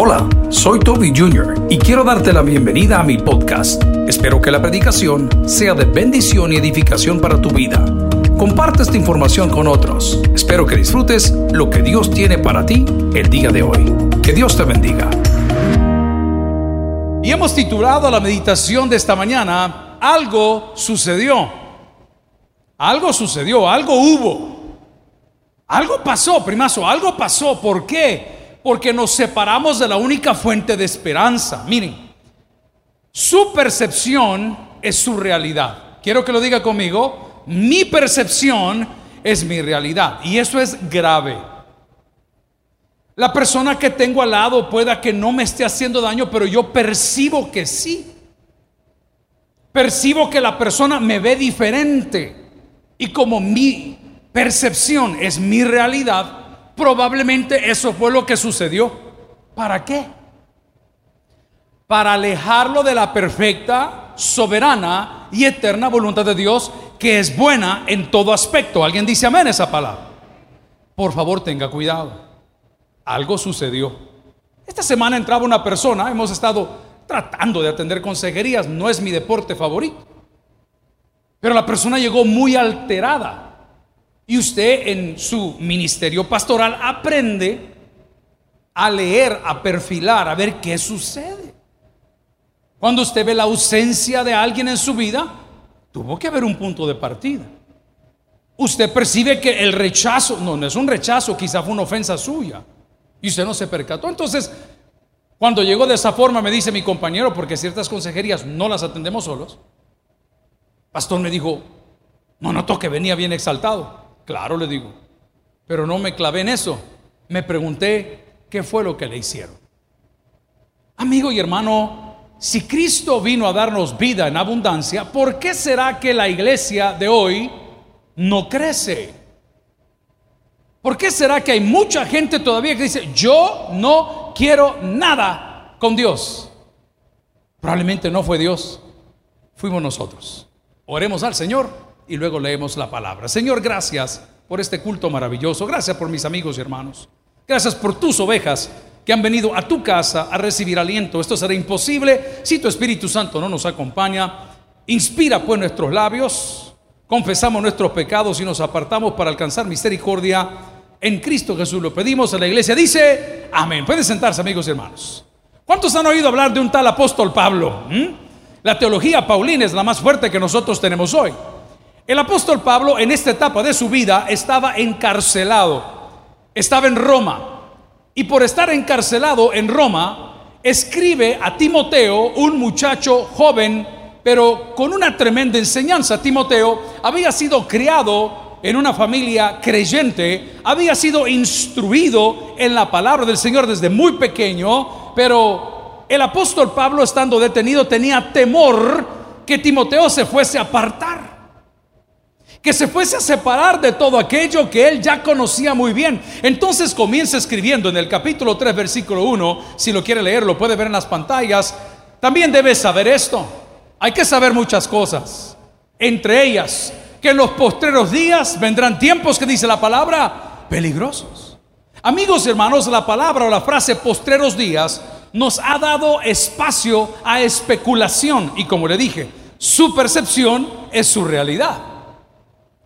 Hola, soy Toby Jr. y quiero darte la bienvenida a mi podcast. Espero que la predicación sea de bendición y edificación para tu vida. Comparte esta información con otros. Espero que disfrutes lo que Dios tiene para ti el día de hoy. Que Dios te bendiga. Y hemos titulado la meditación de esta mañana, Algo sucedió. Algo sucedió, algo hubo. Algo pasó, primazo, algo pasó. ¿Por qué? Porque nos separamos de la única fuente de esperanza. Miren, su percepción es su realidad. Quiero que lo diga conmigo, mi percepción es mi realidad y eso es grave. La persona que tengo al lado pueda que no me esté haciendo daño, pero yo percibo que sí. Percibo que la persona me ve diferente. Y como mi percepción es mi realidad, Probablemente eso fue lo que sucedió. ¿Para qué? Para alejarlo de la perfecta, soberana y eterna voluntad de Dios, que es buena en todo aspecto. ¿Alguien dice amén esa palabra? Por favor, tenga cuidado. Algo sucedió. Esta semana entraba una persona, hemos estado tratando de atender consejerías, no es mi deporte favorito. Pero la persona llegó muy alterada. Y usted en su ministerio pastoral aprende a leer, a perfilar, a ver qué sucede. Cuando usted ve la ausencia de alguien en su vida, tuvo que haber un punto de partida. Usted percibe que el rechazo, no, no es un rechazo, quizá fue una ofensa suya. Y usted no se percató. Entonces, cuando llegó de esa forma, me dice mi compañero, porque ciertas consejerías no las atendemos solos. Pastor me dijo, no notó que venía bien exaltado. Claro, le digo. Pero no me clavé en eso. Me pregunté qué fue lo que le hicieron. Amigo y hermano, si Cristo vino a darnos vida en abundancia, ¿por qué será que la iglesia de hoy no crece? ¿Por qué será que hay mucha gente todavía que dice, yo no quiero nada con Dios? Probablemente no fue Dios, fuimos nosotros. Oremos al Señor y luego leemos la palabra. Señor, gracias por este culto maravilloso. Gracias por mis amigos y hermanos. Gracias por tus ovejas que han venido a tu casa a recibir aliento. Esto será imposible si tu Espíritu Santo no nos acompaña. Inspira pues nuestros labios, confesamos nuestros pecados y nos apartamos para alcanzar misericordia. En Cristo Jesús lo pedimos. En la iglesia dice, amén. Pueden sentarse amigos y hermanos. ¿Cuántos han oído hablar de un tal apóstol Pablo? ¿Mm? La teología paulina es la más fuerte que nosotros tenemos hoy. El apóstol Pablo en esta etapa de su vida estaba encarcelado, estaba en Roma. Y por estar encarcelado en Roma, escribe a Timoteo, un muchacho joven, pero con una tremenda enseñanza. Timoteo había sido criado en una familia creyente, había sido instruido en la palabra del Señor desde muy pequeño, pero el apóstol Pablo estando detenido tenía temor que Timoteo se fuese a apartar que se fuese a separar de todo aquello que él ya conocía muy bien. Entonces comienza escribiendo en el capítulo 3, versículo 1, si lo quiere leer, lo puede ver en las pantallas. También debes saber esto. Hay que saber muchas cosas. Entre ellas, que en los postreros días vendrán tiempos que dice la palabra peligrosos. Amigos hermanos, la palabra o la frase postreros días nos ha dado espacio a especulación y como le dije, su percepción es su realidad.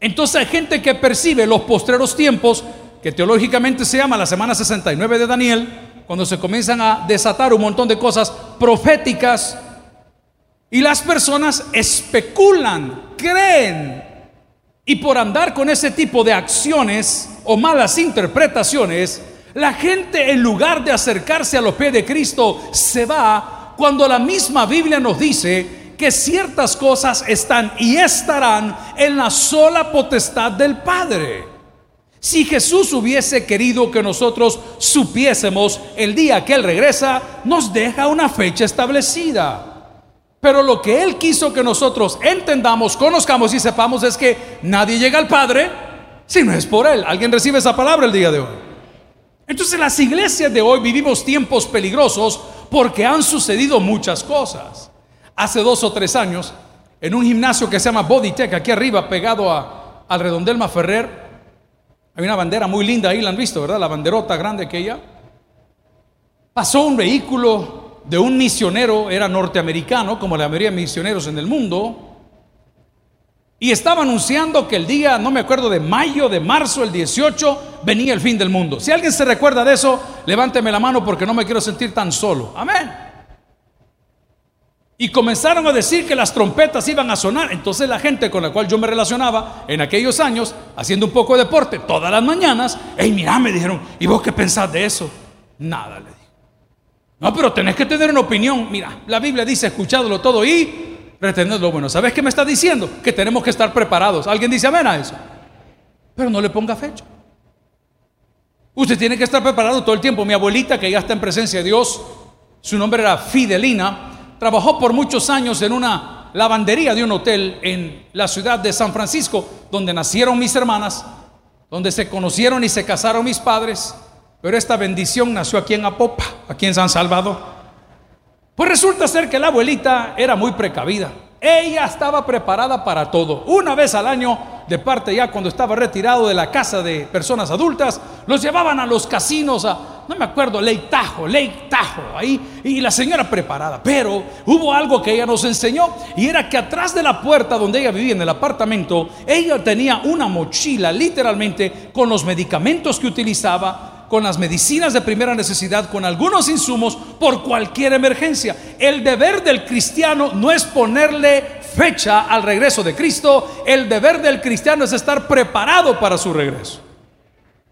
Entonces hay gente que percibe los postreros tiempos, que teológicamente se llama la semana 69 de Daniel, cuando se comienzan a desatar un montón de cosas proféticas, y las personas especulan, creen, y por andar con ese tipo de acciones o malas interpretaciones, la gente en lugar de acercarse a los pies de Cristo se va cuando la misma Biblia nos dice que ciertas cosas están y estarán en la sola potestad del Padre. Si Jesús hubiese querido que nosotros supiésemos el día que Él regresa, nos deja una fecha establecida. Pero lo que Él quiso que nosotros entendamos, conozcamos y sepamos es que nadie llega al Padre si no es por Él. ¿Alguien recibe esa palabra el día de hoy? Entonces las iglesias de hoy vivimos tiempos peligrosos porque han sucedido muchas cosas hace dos o tres años en un gimnasio que se llama Bodytech, aquí arriba, pegado a, al Redondelma Ferrer. Hay una bandera muy linda ahí, la han visto, ¿verdad? La banderota grande que ella. pasó un vehículo de un misionero, era norteamericano, como la mayoría de misioneros en el mundo, y estaba anunciando que el día, no me acuerdo, de mayo, de marzo, el 18, venía el fin del mundo. Si alguien se recuerda de eso, levánteme la mano porque no me quiero sentir tan solo. Amén. Y comenzaron a decir que las trompetas iban a sonar. Entonces la gente con la cual yo me relacionaba en aquellos años, haciendo un poco de deporte todas las mañanas, hey, mira, me dijeron, ¿y vos qué pensás de eso? Nada, le dije. No, pero tenés que tener una opinión. Mira, la Biblia dice, escuchadlo todo y retener lo bueno. ¿Sabes qué me está diciendo? Que tenemos que estar preparados. ¿Alguien dice amén a eso? Pero no le ponga fecha. Usted tiene que estar preparado todo el tiempo. Mi abuelita, que ya está en presencia de Dios, su nombre era Fidelina, trabajó por muchos años en una lavandería de un hotel en la ciudad de San Francisco, donde nacieron mis hermanas, donde se conocieron y se casaron mis padres. Pero esta bendición nació aquí en Apopa, aquí en San Salvador. Pues resulta ser que la abuelita era muy precavida. Ella estaba preparada para todo. Una vez al año, de parte ya cuando estaba retirado de la casa de personas adultas, los llevaban a los casinos a, no me acuerdo, Ley Tajo, ahí, y la señora preparada. Pero hubo algo que ella nos enseñó, y era que atrás de la puerta donde ella vivía, en el apartamento, ella tenía una mochila, literalmente, con los medicamentos que utilizaba, con las medicinas de primera necesidad, con algunos insumos por cualquier emergencia. El deber del cristiano no es ponerle fecha al regreso de Cristo, el deber del cristiano es estar preparado para su regreso.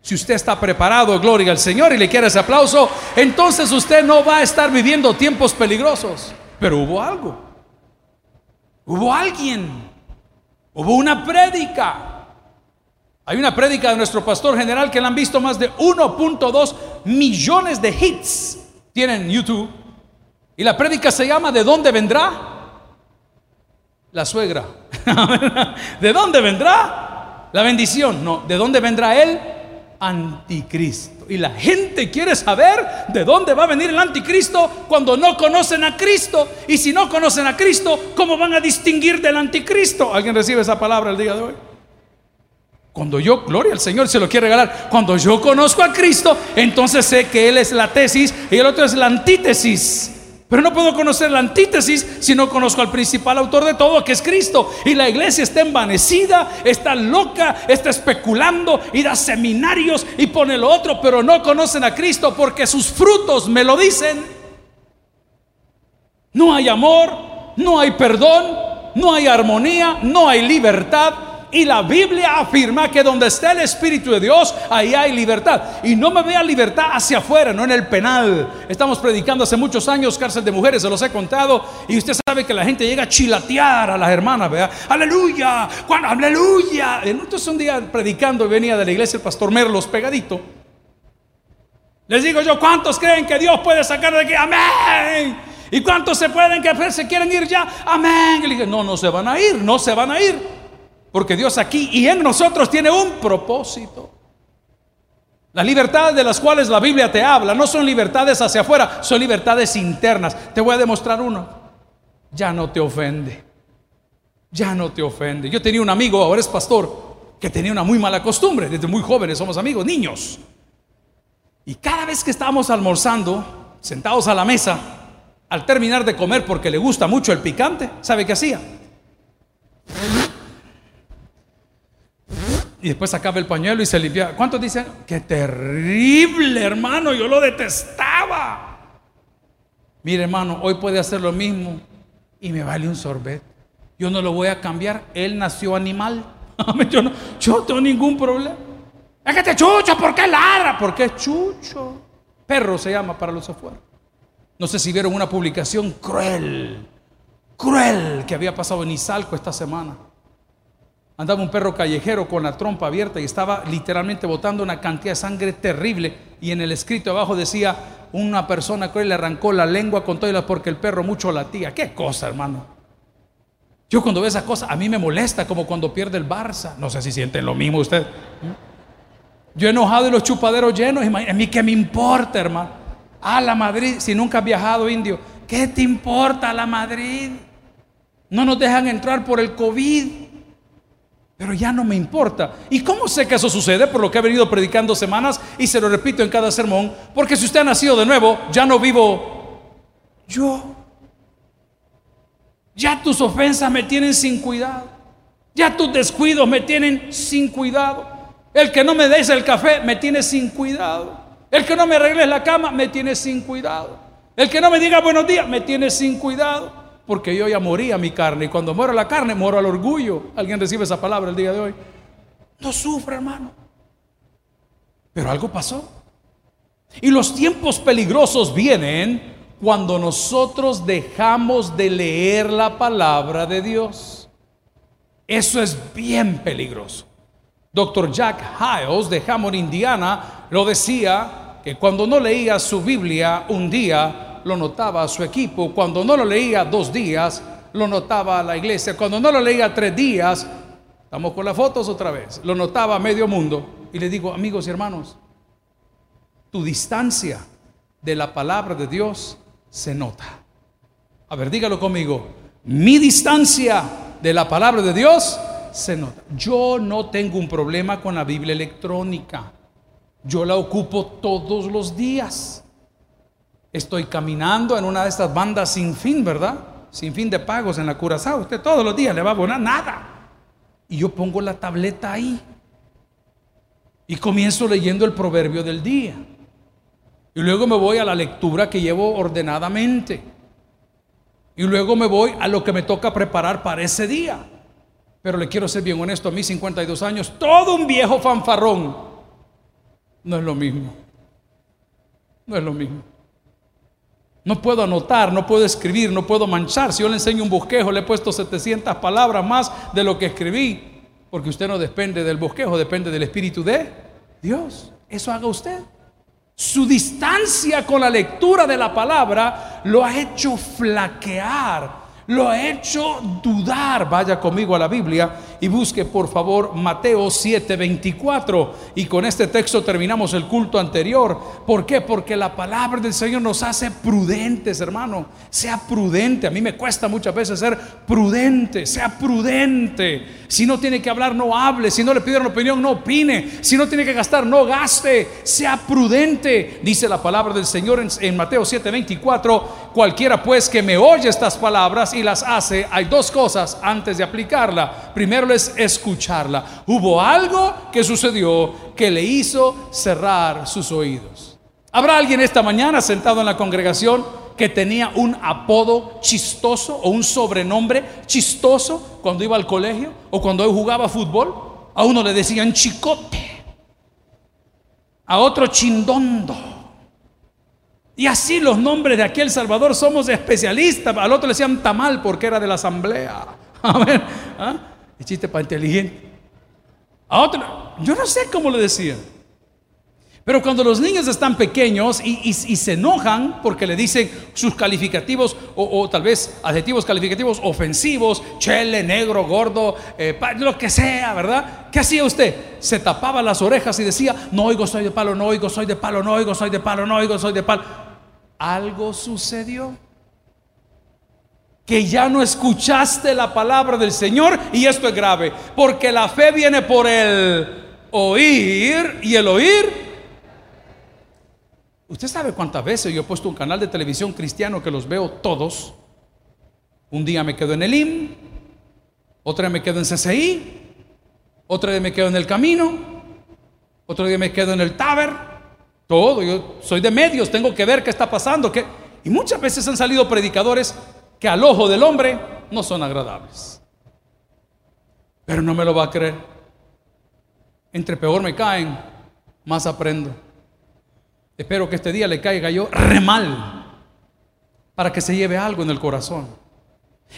Si usted está preparado, gloria al Señor, y le quiere ese aplauso, entonces usted no va a estar viviendo tiempos peligrosos. Pero hubo algo. Hubo alguien. Hubo una prédica hay una prédica de nuestro pastor general que le han visto más de 1.2 millones de hits. Tienen YouTube. Y la prédica se llama ¿De dónde vendrá? La suegra. ¿De dónde vendrá? La bendición. No, ¿de dónde vendrá el anticristo? Y la gente quiere saber de dónde va a venir el anticristo cuando no conocen a Cristo. Y si no conocen a Cristo, ¿cómo van a distinguir del anticristo? ¿Alguien recibe esa palabra el día de hoy? Cuando yo, gloria al Señor, se lo quiere regalar. Cuando yo conozco a Cristo, entonces sé que Él es la tesis y el otro es la antítesis. Pero no puedo conocer la antítesis si no conozco al principal autor de todo, que es Cristo. Y la iglesia está envanecida, está loca, está especulando y da seminarios y pone lo otro, pero no conocen a Cristo porque sus frutos me lo dicen. No hay amor, no hay perdón, no hay armonía, no hay libertad, y la Biblia afirma que donde está el Espíritu de Dios, ahí hay libertad. Y no me vea libertad hacia afuera, no en el penal. Estamos predicando hace muchos años cárcel de mujeres, se los he contado. Y usted sabe que la gente llega a chilatear a las hermanas, ¿verdad? Aleluya, Juan, aleluya. Entonces un día predicando venía de la iglesia el pastor Merlos pegadito. Les digo yo, ¿cuántos creen que Dios puede sacar de aquí? Amén. ¿Y cuántos se pueden que se quieren ir ya? Amén. Y le dije, no, no se van a ir, no se van a ir. Porque Dios aquí y en nosotros tiene un propósito. Las libertades de las cuales la Biblia te habla no son libertades hacia afuera, son libertades internas. Te voy a demostrar uno. Ya no te ofende. Ya no te ofende. Yo tenía un amigo, ahora es pastor, que tenía una muy mala costumbre. Desde muy jóvenes somos amigos, niños. Y cada vez que estábamos almorzando, sentados a la mesa, al terminar de comer porque le gusta mucho el picante, ¿sabe qué hacía? Y después sacaba el pañuelo y se limpiaba. ¿Cuántos dicen? Qué terrible, hermano, yo lo detestaba. Mire, hermano, hoy puede hacer lo mismo y me vale un sorbet. Yo no lo voy a cambiar. Él nació animal. yo no, yo tengo ningún problema. Es que te chucho, ¿por qué ladra? Porque es chucho. Perro se llama para los afuera. No sé si vieron una publicación cruel, cruel que había pasado en Izalco esta semana andaba un perro callejero con la trompa abierta y estaba literalmente botando una cantidad de sangre terrible. Y en el escrito abajo decía, una persona que le arrancó la lengua con todas porque el perro mucho latía. ¿Qué cosa, hermano? Yo cuando veo esa cosa, a mí me molesta como cuando pierde el Barça. No sé si sienten lo mismo usted. Yo he enojado y los chupaderos llenos. A mí qué me importa, hermano. A la Madrid, si nunca has viajado, indio. ¿Qué te importa la Madrid? No nos dejan entrar por el COVID. Pero ya no me importa. ¿Y cómo sé que eso sucede? Por lo que he venido predicando semanas y se lo repito en cada sermón. Porque si usted ha nacido de nuevo, ya no vivo yo. Ya tus ofensas me tienen sin cuidado. Ya tus descuidos me tienen sin cuidado. El que no me des el café me tiene sin cuidado. El que no me arregles la cama me tiene sin cuidado. El que no me diga buenos días me tiene sin cuidado porque yo ya morí a mi carne y cuando muero la carne, muero al orgullo. ¿Alguien recibe esa palabra el día de hoy? No sufre, hermano. Pero algo pasó. Y los tiempos peligrosos vienen cuando nosotros dejamos de leer la palabra de Dios. Eso es bien peligroso. Doctor Jack Hiles de Hammond, Indiana, lo decía que cuando no leía su Biblia un día, lo notaba a su equipo. Cuando no lo leía dos días, lo notaba a la iglesia. Cuando no lo leía tres días, estamos con las fotos otra vez, lo notaba a medio mundo. Y le digo, amigos y hermanos, tu distancia de la palabra de Dios se nota. A ver, dígalo conmigo. Mi distancia de la palabra de Dios se nota. Yo no tengo un problema con la Biblia electrónica. Yo la ocupo todos los días. Estoy caminando en una de estas bandas sin fin, ¿verdad? Sin fin de pagos en la Curazao. Usted todos los días le va a abonar nada. Y yo pongo la tableta ahí. Y comienzo leyendo el proverbio del día. Y luego me voy a la lectura que llevo ordenadamente. Y luego me voy a lo que me toca preparar para ese día. Pero le quiero ser bien honesto, a mis 52 años, todo un viejo fanfarrón. No es lo mismo. No es lo mismo. No puedo anotar, no puedo escribir, no puedo manchar. Si yo le enseño un bosquejo, le he puesto 700 palabras más de lo que escribí. Porque usted no depende del bosquejo, depende del Espíritu de Dios. Eso haga usted. Su distancia con la lectura de la palabra lo ha hecho flaquear lo ha hecho dudar. Vaya conmigo a la Biblia y busque por favor Mateo 7:24. Y con este texto terminamos el culto anterior. ¿Por qué? Porque la palabra del Señor nos hace prudentes, hermano. Sea prudente. A mí me cuesta muchas veces ser prudente. Sea prudente. Si no tiene que hablar, no hable. Si no le piden opinión, no opine. Si no tiene que gastar, no gaste. Sea prudente. Dice la palabra del Señor en, en Mateo 7:24. Cualquiera pues que me oye estas palabras y las hace, hay dos cosas antes de aplicarla. Primero es escucharla. Hubo algo que sucedió que le hizo cerrar sus oídos. ¿Habrá alguien esta mañana sentado en la congregación que tenía un apodo chistoso o un sobrenombre chistoso cuando iba al colegio o cuando jugaba fútbol? A uno le decían chicote, a otro chindondo y así los nombres de aquel Salvador somos especialistas. Al otro le decían tamal porque era de la asamblea. A ver, ¿ah? chiste para inteligente. A otro, yo no sé cómo le decían. Pero cuando los niños están pequeños y, se enojan porque le dicen sus calificativos o, tal vez adjetivos calificativos ofensivos, chele, negro, gordo, eh, lo que sea, ¿verdad? ¿Qué hacía usted? Se tapaba las orejas y decía, no oigo, soy de palo, no oigo, soy de palo, no oigo, soy de palo, no oigo, soy de palo algo sucedió. Que ya no escuchaste la palabra del Señor y esto es grave, porque la fe viene por el oír y el oír. Usted sabe cuántas veces yo he puesto un canal de televisión cristiano que los veo todos. Un día me quedo en el IM, otra día me quedo en CCI, otra día me quedo en el camino, otro día me quedo en el Taber, todo, yo soy de medios, tengo que ver qué está pasando. Que... Y muchas veces han salido predicadores que al ojo del hombre no son agradables. Pero no me lo va a creer. Entre peor me caen, más aprendo. Espero que este día le caiga yo re mal para que se lleve algo en el corazón.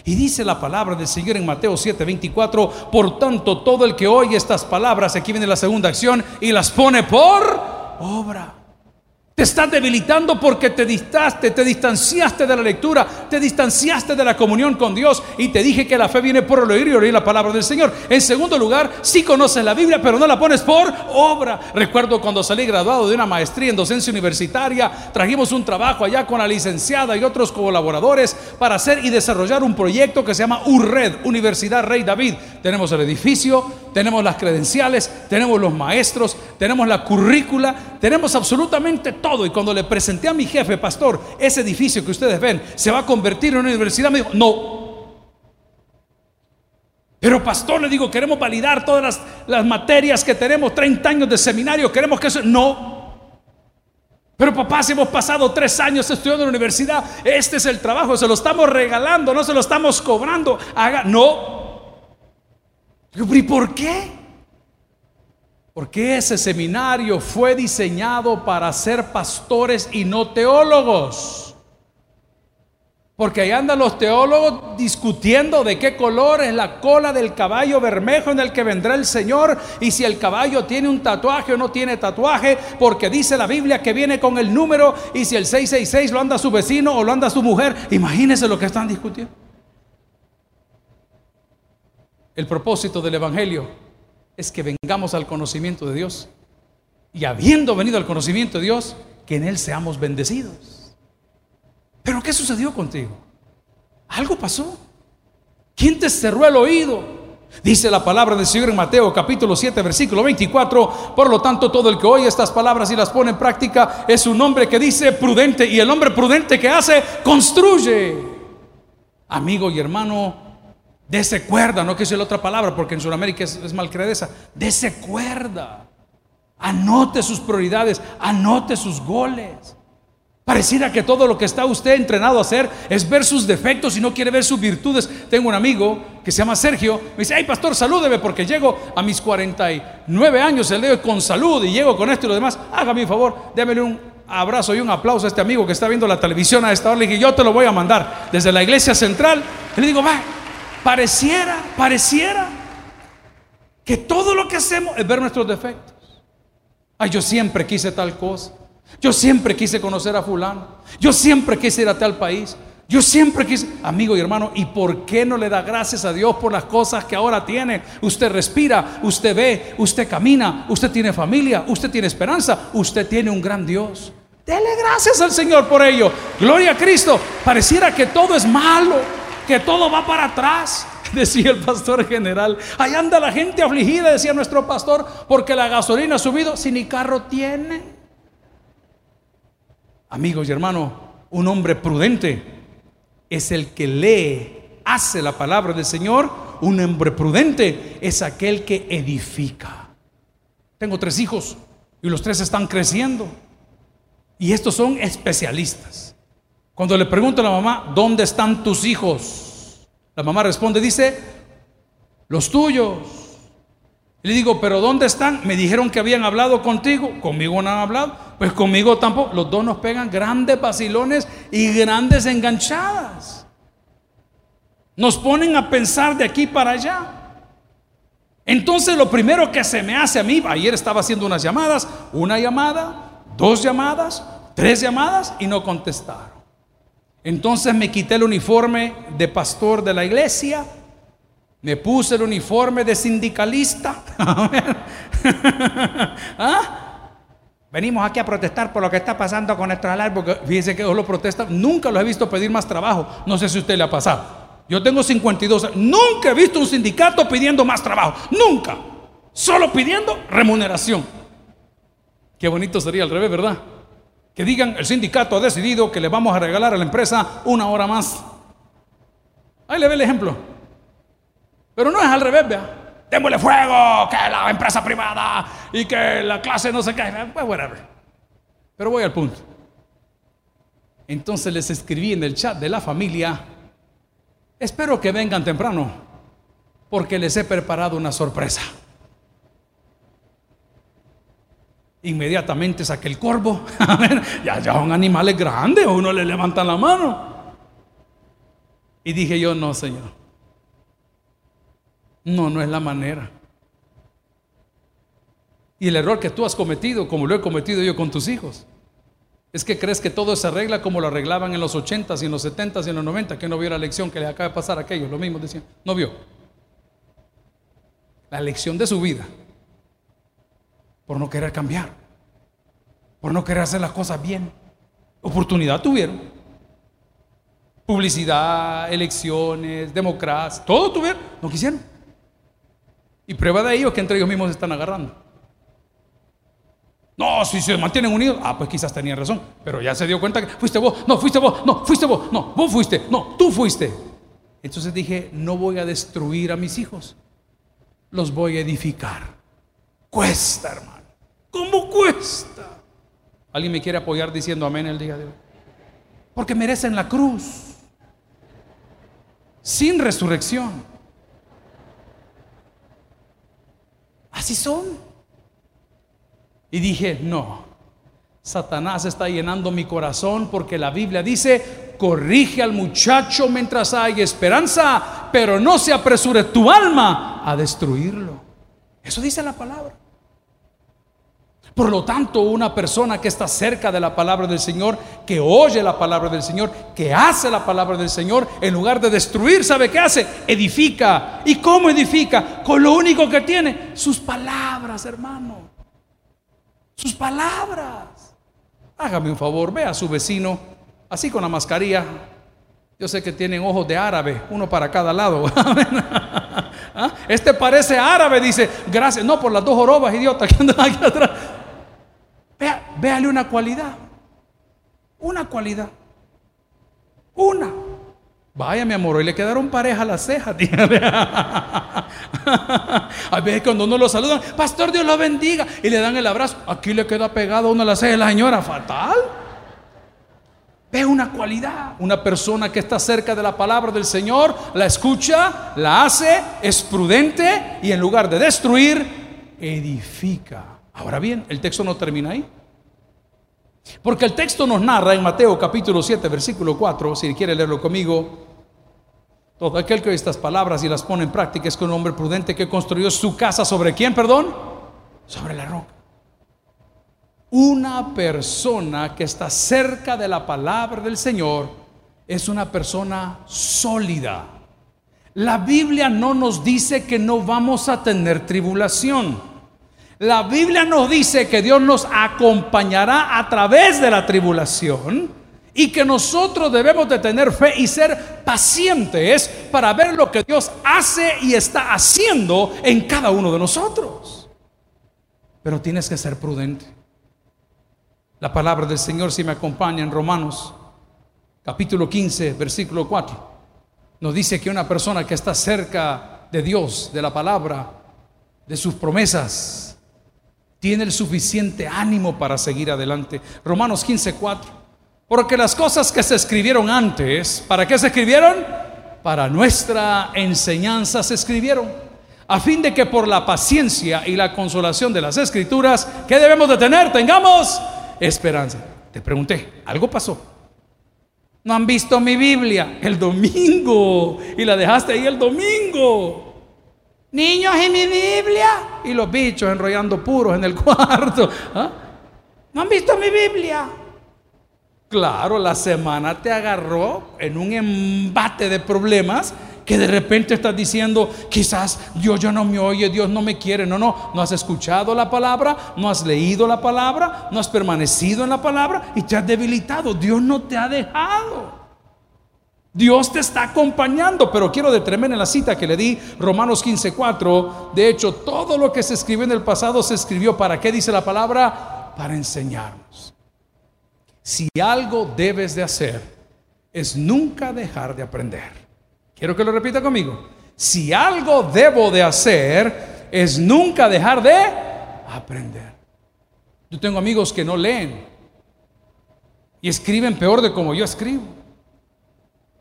Y dice la palabra del Señor en Mateo 7:24, por tanto todo el que oye estas palabras, aquí viene la segunda acción, y las pone por obra. Te estás debilitando porque te distaste, te distanciaste de la lectura, te distanciaste de la comunión con Dios y te dije que la fe viene por el oír y oír la palabra del Señor. En segundo lugar, sí conoces la Biblia, pero no la pones por obra. Recuerdo cuando salí graduado de una maestría en docencia universitaria, trajimos un trabajo allá con la licenciada y otros colaboradores para hacer y desarrollar un proyecto que se llama URRED, Universidad Rey David. Tenemos el edificio, tenemos las credenciales, tenemos los maestros, tenemos la currícula, tenemos absolutamente todo. Y cuando le presenté a mi jefe, pastor, ese edificio que ustedes ven se va a convertir en una universidad, me dijo, no. Pero pastor, le digo, queremos validar todas las, las materias que tenemos, 30 años de seminario, queremos que eso... No, pero papá, si hemos pasado tres años estudiando en la universidad, este es el trabajo, se lo estamos regalando, no se lo estamos cobrando. Haga, no. ¿Y por qué? Porque ese seminario fue diseñado para ser pastores y no teólogos. Porque ahí andan los teólogos discutiendo de qué color es la cola del caballo bermejo en el que vendrá el Señor y si el caballo tiene un tatuaje o no tiene tatuaje, porque dice la Biblia que viene con el número y si el 666 lo anda su vecino o lo anda su mujer. Imagínense lo que están discutiendo. El propósito del Evangelio es que vengamos al conocimiento de Dios y habiendo venido al conocimiento de Dios, que en Él seamos bendecidos. Pero ¿qué sucedió contigo? Algo pasó. ¿Quién te cerró el oído? Dice la palabra del Señor en Mateo capítulo 7 versículo 24. Por lo tanto, todo el que oye estas palabras y las pone en práctica es un hombre que dice prudente y el hombre prudente que hace construye. Amigo y hermano, dese cuerda, no que sea la otra palabra porque en Sudamérica es, es malcredeza. Dese cuerda. Anote sus prioridades, anote sus goles. Pareciera que todo lo que está usted entrenado a hacer es ver sus defectos y no quiere ver sus virtudes. Tengo un amigo que se llama Sergio, me dice, ay pastor, salúdeme porque llego a mis 49 años, el día con salud y llego con esto y lo demás. Hágame un favor, démele un abrazo y un aplauso a este amigo que está viendo la televisión a esta hora. Le dije, yo te lo voy a mandar desde la iglesia central. Y le digo, va, pareciera, pareciera que todo lo que hacemos es ver nuestros defectos. Ay, yo siempre quise tal cosa. Yo siempre quise conocer a fulano. Yo siempre quise ir a tal país. Yo siempre quise, amigo y hermano, ¿y por qué no le da gracias a Dios por las cosas que ahora tiene? Usted respira, usted ve, usted camina, usted tiene familia, usted tiene esperanza, usted tiene un gran Dios. Dele gracias al Señor por ello. Gloria a Cristo. Pareciera que todo es malo, que todo va para atrás. Decía el pastor general, ahí anda la gente afligida, decía nuestro pastor, porque la gasolina ha subido si ni carro tiene. Amigos y hermanos, un hombre prudente es el que lee, hace la palabra del Señor. Un hombre prudente es aquel que edifica. Tengo tres hijos y los tres están creciendo. Y estos son especialistas. Cuando le pregunto a la mamá, ¿dónde están tus hijos? La mamá responde, dice, los tuyos. Le digo, ¿pero dónde están? Me dijeron que habían hablado contigo. Conmigo no han hablado. Pues conmigo tampoco. Los dos nos pegan grandes vacilones y grandes enganchadas. Nos ponen a pensar de aquí para allá. Entonces lo primero que se me hace a mí, ayer estaba haciendo unas llamadas, una llamada, dos llamadas, tres llamadas y no contestaron. Entonces me quité el uniforme de pastor de la iglesia me puse el uniforme de sindicalista. ¿Ah? Venimos aquí a protestar por lo que está pasando con nuestro salario, porque fíjense que yo lo protesta. Nunca lo he visto pedir más trabajo. No sé si a usted le ha pasado. Yo tengo 52 años. Nunca he visto un sindicato pidiendo más trabajo. Nunca. Solo pidiendo remuneración. Qué bonito sería al revés, ¿verdad? Que digan, el sindicato ha decidido que le vamos a regalar a la empresa una hora más. Ahí le ve el ejemplo. Pero no es al revés, vea. Démosle fuego, que la empresa privada y que la clase no se caiga. Pues whatever. Pero voy al punto. Entonces les escribí en el chat de la familia, espero que vengan temprano, porque les he preparado una sorpresa. Inmediatamente saqué el corvo. Ya, ya son animales grandes, uno le levanta la mano. Y dije yo, no, Señor. No, no es la manera. Y el error que tú has cometido, como lo he cometido yo con tus hijos, es que crees que todo se arregla como lo arreglaban en los 80s y en los 70s y en los 90, que no vio la lección que le acaba de pasar a aquellos, lo mismo decían, no vio. La lección de su vida, por no querer cambiar, por no querer hacer las cosas bien. Oportunidad tuvieron. Publicidad, elecciones, democracia, todo tuvieron, no quisieron. Y prueba de ello es que entre ellos mismos se están agarrando. No, si se mantienen unidos, ah, pues quizás tenían razón, pero ya se dio cuenta que fuiste vos, no, fuiste vos, no, fuiste vos, no, vos fuiste, no, tú fuiste. Entonces dije, no voy a destruir a mis hijos, los voy a edificar. Cuesta, hermano. ¿Cómo cuesta? ¿Alguien me quiere apoyar diciendo amén el día de hoy? Porque merecen la cruz. Sin resurrección. Así son. Y dije, no, Satanás está llenando mi corazón porque la Biblia dice, corrige al muchacho mientras hay esperanza, pero no se apresure tu alma a destruirlo. Eso dice la palabra. Por lo tanto, una persona que está cerca de la palabra del Señor, que oye la palabra del Señor, que hace la palabra del Señor, en lugar de destruir, ¿sabe qué hace? Edifica. ¿Y cómo edifica? Con lo único que tiene, sus palabras, hermano sus palabras. Hágame un favor, ve a su vecino, así con la mascarilla. Yo sé que tienen ojos de árabe, uno para cada lado. ¿Ah? Este parece árabe, dice, gracias, no por las dos jorobas, idiota, que andan aquí atrás. Véale una cualidad, una cualidad, una. Vaya, mi amor, hoy le quedaron pareja las cejas. A veces cuando uno lo saluda, pastor, Dios lo bendiga, y le dan el abrazo, aquí le queda pegado uno la ceja de la señora, fatal. Ve una cualidad, una persona que está cerca de la palabra del Señor, la escucha, la hace, es prudente y en lugar de destruir, edifica. Ahora bien, el texto no termina ahí. Porque el texto nos narra en Mateo capítulo 7, versículo 4, si quiere leerlo conmigo, todo aquel que oye estas palabras y las pone en práctica es que un hombre prudente que construyó su casa sobre quién, perdón? Sobre la roca. Una persona que está cerca de la palabra del Señor es una persona sólida. La Biblia no nos dice que no vamos a tener tribulación. La Biblia nos dice que Dios nos acompañará a través de la tribulación y que nosotros debemos de tener fe y ser pacientes para ver lo que Dios hace y está haciendo en cada uno de nosotros. Pero tienes que ser prudente. La palabra del Señor si me acompaña en Romanos capítulo 15, versículo 4. Nos dice que una persona que está cerca de Dios, de la palabra, de sus promesas, tiene el suficiente ánimo para seguir adelante. Romanos 15, 4. Porque las cosas que se escribieron antes, ¿para qué se escribieron? Para nuestra enseñanza se escribieron. A fin de que por la paciencia y la consolación de las escrituras, ¿qué debemos de tener? Tengamos esperanza. Te pregunté, ¿algo pasó? No han visto mi Biblia el domingo y la dejaste ahí el domingo. Niños y mi Biblia. Y los bichos enrollando puros en el cuarto. ¿Ah? ¿No han visto mi Biblia? Claro, la semana te agarró en un embate de problemas que de repente estás diciendo, quizás Dios ya no me oye, Dios no me quiere. No, no, no has escuchado la palabra, no has leído la palabra, no has permanecido en la palabra y te has debilitado. Dios no te ha dejado. Dios te está acompañando, pero quiero detenerme en la cita que le di, Romanos 15:4. De hecho, todo lo que se escribió en el pasado se escribió para qué dice la palabra? Para enseñarnos. Si algo debes de hacer es nunca dejar de aprender. Quiero que lo repita conmigo. Si algo debo de hacer es nunca dejar de aprender. Yo tengo amigos que no leen y escriben peor de como yo escribo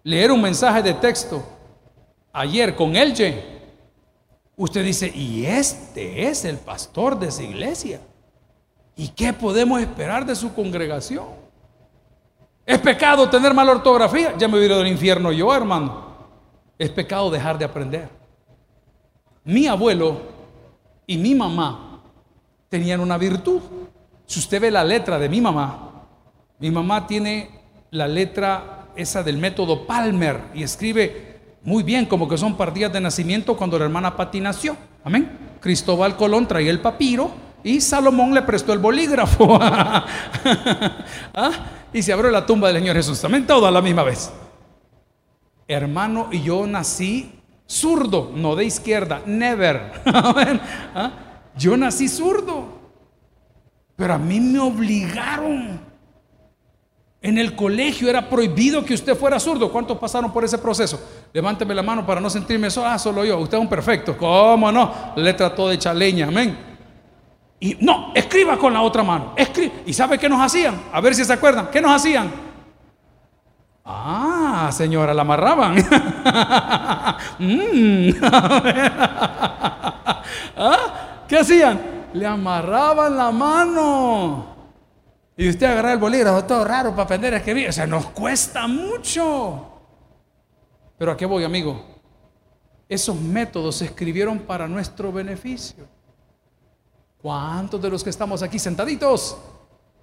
leer un mensaje de texto ayer con Elche, usted dice, y este es el pastor de esa iglesia. ¿Y qué podemos esperar de su congregación? ¿Es pecado tener mala ortografía? Ya me hubiera del infierno yo, hermano. Es pecado dejar de aprender. Mi abuelo y mi mamá tenían una virtud. Si usted ve la letra de mi mamá, mi mamá tiene la letra esa del método Palmer y escribe muy bien como que son partidas de nacimiento cuando la hermana Pati nació. Amén. Cristóbal Colón traía el papiro y Salomón le prestó el bolígrafo. ¿Ah? Y se abrió la tumba del Señor Jesús. También todo a la misma vez. Hermano, y yo nací Zurdo, no de izquierda, never. ¿Ah? Yo nací zurdo, pero a mí me obligaron. En el colegio era prohibido que usted fuera zurdo. ¿Cuántos pasaron por ese proceso? Levánteme la mano para no sentirme solo. Ah, solo yo. Usted es un perfecto. ¿Cómo no? Le trató de chaleña. Amén. Y no, escriba con la otra mano. Escribe. ¿Y sabe qué nos hacían? A ver si se acuerdan. ¿Qué nos hacían? Ah, señora, la amarraban. Mm. ¿Ah? ¿Qué hacían? Le amarraban la mano. Y usted agarra el bolígrafo, todo raro para aprender a escribir. O sea, nos cuesta mucho. Pero a qué voy, amigo? Esos métodos se escribieron para nuestro beneficio. ¿Cuántos de los que estamos aquí sentaditos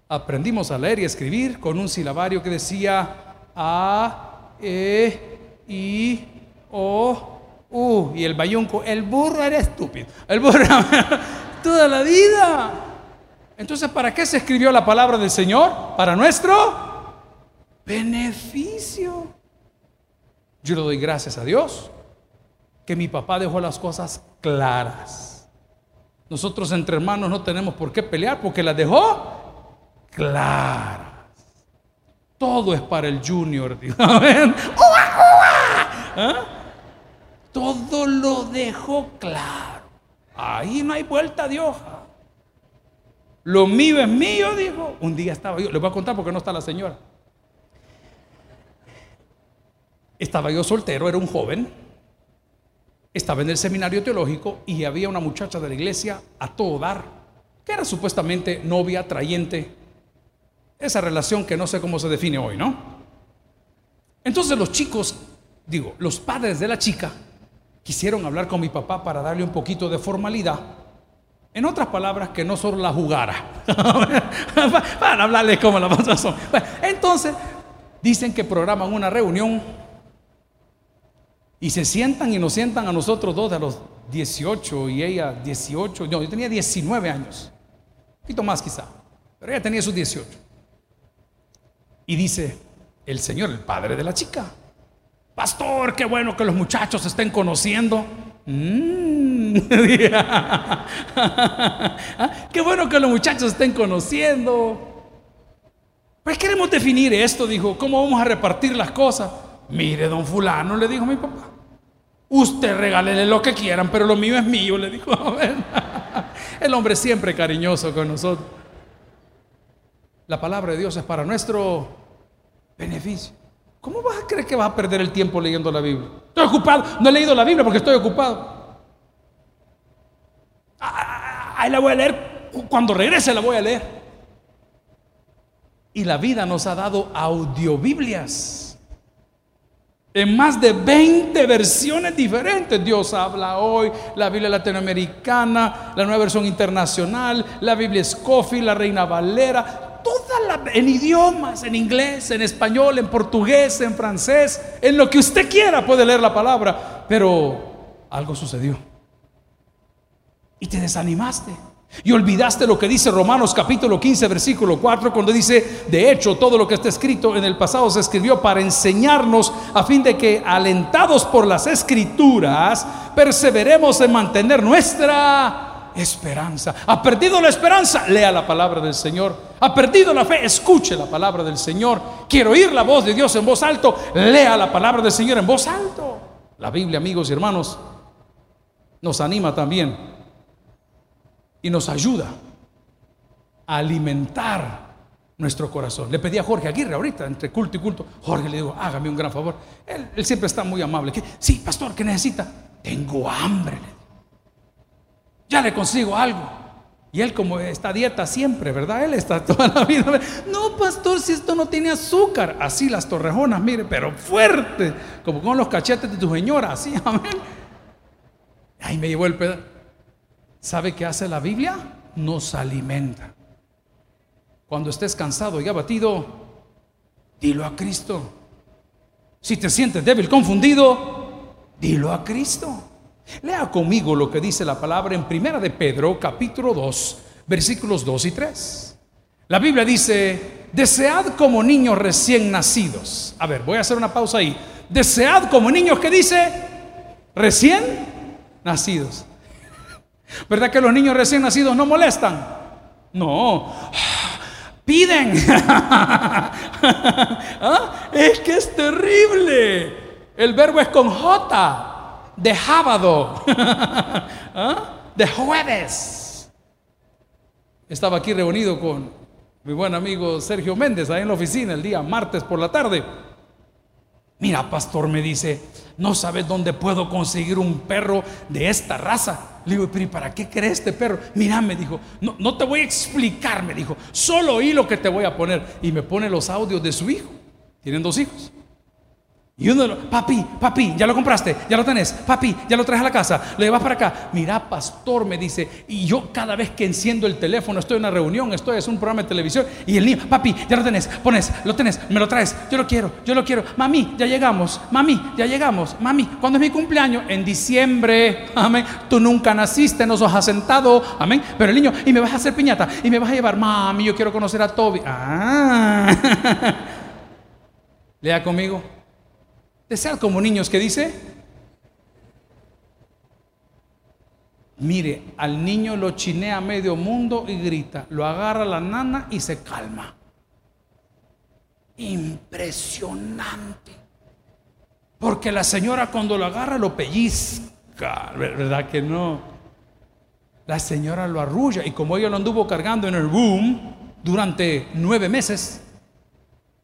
aprendimos a leer y escribir con un silabario que decía a, E, I, O, U. Y el bayunco, el burro era estúpido. El burro toda la vida. Entonces, ¿para qué se escribió la palabra del Señor? Para nuestro beneficio. Yo le doy gracias a Dios que mi papá dejó las cosas claras. Nosotros entre hermanos no tenemos por qué pelear porque las dejó claras. Todo es para el junior. ¿Ah? Todo lo dejó claro. Ahí no hay vuelta de hoja. Lo mío es mío, dijo. Un día estaba yo, les voy a contar porque no está la señora. Estaba yo soltero, era un joven. Estaba en el seminario teológico y había una muchacha de la iglesia a todo dar, que era supuestamente novia, atrayente esa relación que no sé cómo se define hoy, ¿no? Entonces los chicos, digo, los padres de la chica quisieron hablar con mi papá para darle un poquito de formalidad. En otras palabras, que no solo la jugara. para hablarle como la son. Entonces, dicen que programan una reunión y se sientan y nos sientan a nosotros dos de los 18 y ella 18. No, yo tenía 19 años. Un poquito más quizá. Pero ella tenía sus 18. Y dice el Señor, el padre de la chica, pastor, qué bueno que los muchachos estén conociendo. Mm. qué bueno que los muchachos estén conociendo. Pues queremos definir esto, dijo, ¿cómo vamos a repartir las cosas? Mire, don fulano, le dijo mi papá. Usted regálele lo que quieran, pero lo mío es mío, le dijo. El hombre siempre cariñoso con nosotros. La palabra de Dios es para nuestro beneficio. ¿Cómo vas a creer que vas a perder el tiempo leyendo la Biblia? Estoy ocupado. No he leído la Biblia porque estoy ocupado. Ah, ahí la voy a leer. Cuando regrese la voy a leer. Y la vida nos ha dado audiobiblias. En más de 20 versiones diferentes. Dios habla hoy, la Biblia latinoamericana, la nueva versión internacional, la Biblia Scofield, la Reina Valera, en idiomas, en inglés, en español, en portugués, en francés, en lo que usted quiera puede leer la palabra, pero algo sucedió. Y te desanimaste. Y olvidaste lo que dice Romanos capítulo 15, versículo 4, cuando dice, de hecho, todo lo que está escrito en el pasado se escribió para enseñarnos a fin de que, alentados por las escrituras, perseveremos en mantener nuestra esperanza. ¿Ha perdido la esperanza? Lea la palabra del Señor. ¿Ha perdido la fe? Escuche la palabra del Señor. Quiero oír la voz de Dios en voz alto. Lea la palabra del Señor en voz alto. La Biblia, amigos y hermanos, nos anima también y nos ayuda a alimentar nuestro corazón. Le pedí a Jorge Aguirre ahorita, entre culto y culto, Jorge le digo, hágame un gran favor. Él, él siempre está muy amable. Sí, pastor, ¿qué necesita? Tengo hambre ya le consigo algo. Y él como está dieta siempre, ¿verdad? Él está toda la vida. No, pastor, si esto no tiene azúcar. Así las torrejonas, mire, pero fuerte. Como con los cachetes de tu señora, así, amén. Ahí me llevó el pedazo. ¿Sabe qué hace la Biblia? Nos alimenta. Cuando estés cansado y abatido, dilo a Cristo. Si te sientes débil, confundido, dilo a Cristo. Lea conmigo lo que dice la palabra en Primera de Pedro, capítulo 2, versículos 2 y 3. La Biblia dice, desead como niños recién nacidos. A ver, voy a hacer una pausa ahí. Desead como niños que dice recién nacidos. ¿Verdad que los niños recién nacidos no molestan? No, piden. ¿Ah? Es que es terrible. El verbo es con J, de sábado, ¿Ah? de jueves. Estaba aquí reunido con mi buen amigo Sergio Méndez, ahí en la oficina, el día martes por la tarde. Mira, pastor, me dice, no sabes dónde puedo conseguir un perro de esta raza. Le digo, pero ¿y para qué crees este perro? Mira, me dijo, no, no te voy a explicar, me dijo, solo oí lo que te voy a poner. Y me pone los audios de su hijo. Tienen dos hijos. Y uno, papi, papi, ya lo compraste, ya lo tenés, papi, ya lo traes a la casa, lo llevas para acá. Mira, pastor, me dice, y yo cada vez que enciendo el teléfono, estoy en una reunión, estoy en un programa de televisión, y el niño, papi, ya lo tenés, pones, lo tenés, me lo traes, yo lo quiero, yo lo quiero, mami, ya llegamos, mami, ya llegamos, mami, ¿cuándo es mi cumpleaños? En diciembre, amén. Tú nunca naciste, no sos asentado, amén. Pero el niño, y me vas a hacer piñata, y me vas a llevar, mami, yo quiero conocer a Toby. Ah, lea conmigo. Desead como niños que dice, mire, al niño lo chinea medio mundo y grita, lo agarra la nana y se calma. Impresionante. Porque la señora cuando lo agarra lo pellizca, ¿verdad que no? La señora lo arrulla y como ella lo anduvo cargando en el boom durante nueve meses,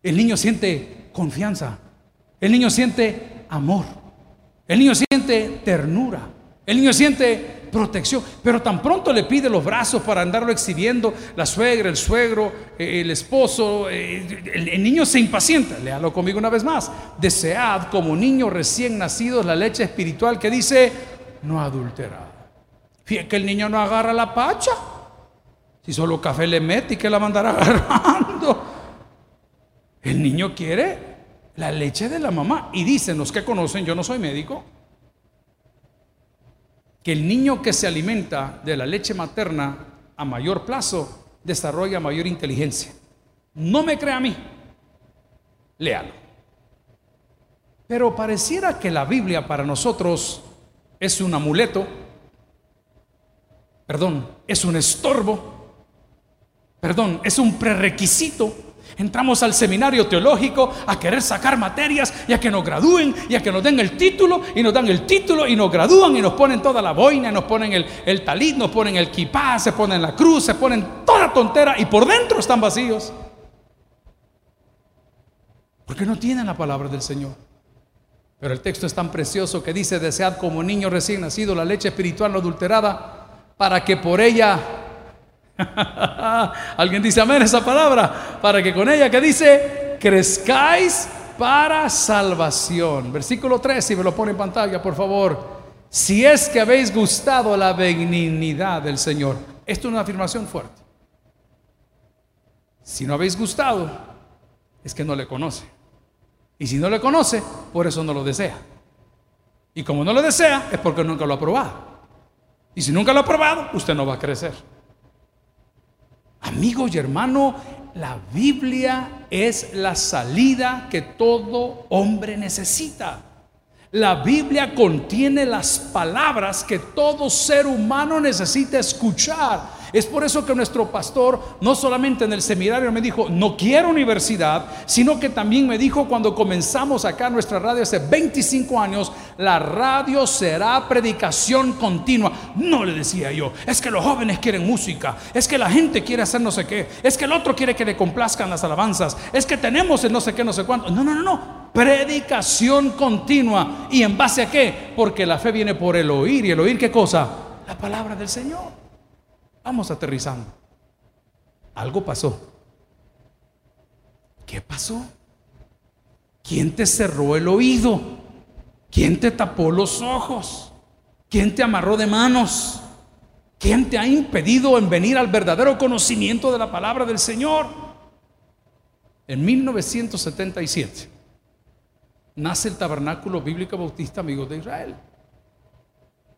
el niño siente confianza. El niño siente amor. El niño siente ternura. El niño siente protección. Pero tan pronto le pide los brazos para andarlo exhibiendo, la suegra, el suegro, eh, el esposo, eh, el, niño se impacienta. Léalo conmigo una vez más. Desead como niño recién nacido la leche espiritual que dice no adulterada. Fíjate que el niño no agarra la pacha. Si solo café le mete y que la mandará agarrando. El niño quiere la leche de la mamá. Y dicen los que conocen, yo no soy médico, que el niño que se alimenta de la leche materna a mayor plazo desarrolla mayor inteligencia. No me crea a mí, léalo. Pero pareciera que la Biblia para nosotros es un amuleto, perdón, es un estorbo, perdón, es un prerequisito Entramos al seminario teológico a querer sacar materias y a que nos gradúen y a que nos den el título y nos dan el título y nos gradúan y nos ponen toda la boina, nos ponen el, el talit, nos ponen el kipá, se ponen la cruz, se ponen toda tontera y por dentro están vacíos. Porque no tienen la palabra del Señor. Pero el texto es tan precioso que dice, desead como niño recién nacido la leche espiritual no adulterada para que por ella Alguien dice amén esa palabra. Para que con ella que dice, crezcáis para salvación. Versículo 3, si me lo pone en pantalla, por favor. Si es que habéis gustado la benignidad del Señor. Esto es una afirmación fuerte. Si no habéis gustado, es que no le conoce. Y si no le conoce, por eso no lo desea. Y como no lo desea, es porque nunca lo ha probado. Y si nunca lo ha probado, usted no va a crecer. Amigo y hermano, la Biblia es la salida que todo hombre necesita. La Biblia contiene las palabras que todo ser humano necesita escuchar. Es por eso que nuestro pastor, no solamente en el seminario me dijo, no quiero universidad, sino que también me dijo cuando comenzamos acá nuestra radio hace 25 años, la radio será predicación continua. No le decía yo, es que los jóvenes quieren música, es que la gente quiere hacer no sé qué, es que el otro quiere que le complazcan las alabanzas, es que tenemos el no sé qué, no sé cuánto. No, no, no, no. Predicación continua. ¿Y en base a qué? Porque la fe viene por el oír. ¿Y el oír qué cosa? La palabra del Señor. Vamos aterrizando. Algo pasó. ¿Qué pasó? ¿Quién te cerró el oído? ¿Quién te tapó los ojos? ¿Quién te amarró de manos? ¿Quién te ha impedido en venir al verdadero conocimiento de la palabra del Señor? En 1977 nace el Tabernáculo Bíblico Bautista Amigos de Israel.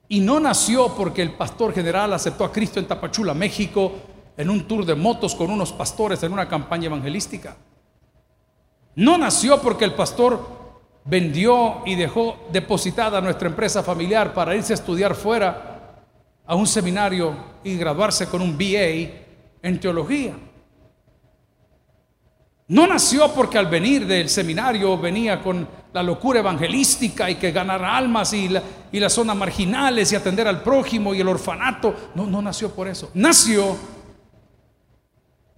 Y no nació porque el pastor general aceptó a Cristo en Tapachula, México, en un tour de motos con unos pastores en una campaña evangelística. No nació porque el pastor vendió y dejó depositada nuestra empresa familiar para irse a estudiar fuera a un seminario y graduarse con un BA en teología. No nació porque al venir del seminario venía con la locura evangelística y que ganar almas y, y las zonas marginales y atender al prójimo y el orfanato. No, no nació por eso. Nació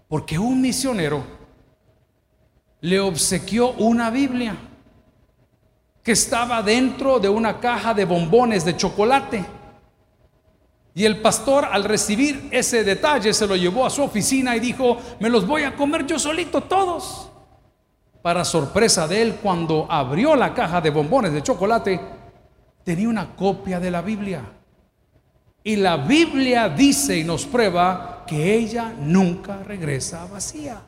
porque un misionero le obsequió una Biblia que estaba dentro de una caja de bombones de chocolate. Y el pastor al recibir ese detalle se lo llevó a su oficina y dijo, me los voy a comer yo solito todos. Para sorpresa de él, cuando abrió la caja de bombones de chocolate, tenía una copia de la Biblia. Y la Biblia dice y nos prueba que ella nunca regresa vacía.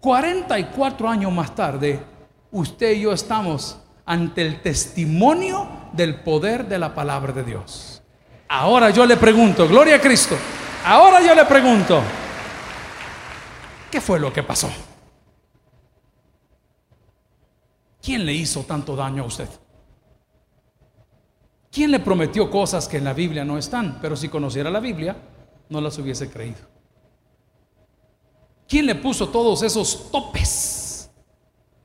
44 años más tarde, usted y yo estamos ante el testimonio del poder de la palabra de Dios. Ahora yo le pregunto, gloria a Cristo, ahora yo le pregunto, ¿qué fue lo que pasó? ¿Quién le hizo tanto daño a usted? ¿Quién le prometió cosas que en la Biblia no están? Pero si conociera la Biblia, no las hubiese creído. ¿Quién le puso todos esos topes?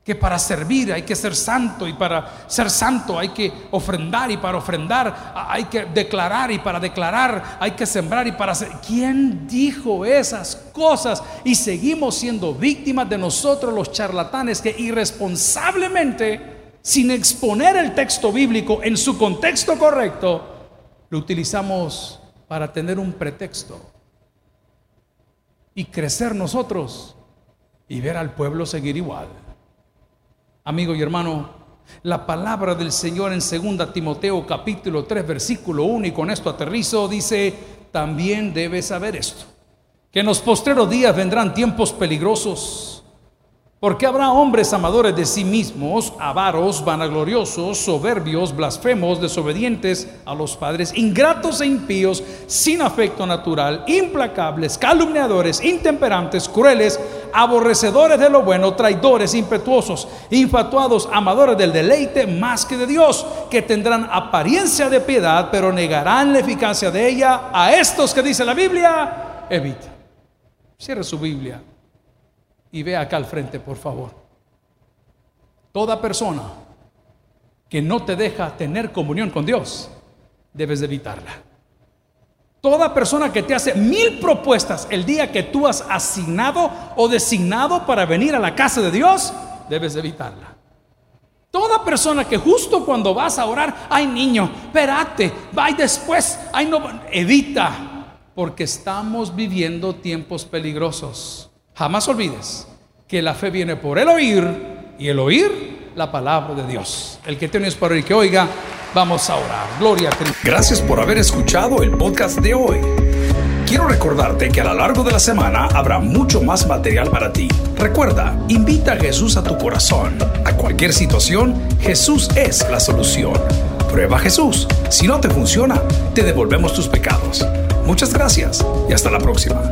Que para servir hay que ser santo y para ser santo hay que ofrendar y para ofrendar hay que declarar y para declarar hay que sembrar y para hacer. ¿Quién dijo esas cosas? Y seguimos siendo víctimas de nosotros los charlatanes que irresponsablemente, sin exponer el texto bíblico en su contexto correcto, lo utilizamos para tener un pretexto y crecer nosotros y ver al pueblo seguir igual. Amigo y hermano, la palabra del Señor en 2 Timoteo capítulo 3 versículo 1 y con esto aterrizo dice, también debes saber esto, que en los postreros días vendrán tiempos peligrosos porque habrá hombres amadores de sí mismos, avaros, vanagloriosos, soberbios, blasfemos, desobedientes a los padres, ingratos e impíos, sin afecto natural, implacables, calumniadores, intemperantes, crueles, aborrecedores de lo bueno, traidores, impetuosos, infatuados, amadores del deleite más que de Dios, que tendrán apariencia de piedad, pero negarán la eficacia de ella. A estos que dice la Biblia, evita. Cierre su Biblia y ve acá al frente, por favor. Toda persona que no te deja tener comunión con Dios, debes de evitarla. Toda persona que te hace mil propuestas el día que tú has asignado o designado para venir a la casa de Dios, debes de evitarla. Toda persona que justo cuando vas a orar, ay niño, espérate, va después, ay no, evita, porque estamos viviendo tiempos peligrosos. Jamás olvides que la fe viene por el oír y el oír la palabra de Dios. El que tiene para oír que oiga, vamos a orar. Gloria a Cristo. Gracias por haber escuchado el podcast de hoy. Quiero recordarte que a lo largo de la semana habrá mucho más material para ti. Recuerda, invita a Jesús a tu corazón. A cualquier situación, Jesús es la solución. Prueba Jesús. Si no te funciona, te devolvemos tus pecados. Muchas gracias y hasta la próxima.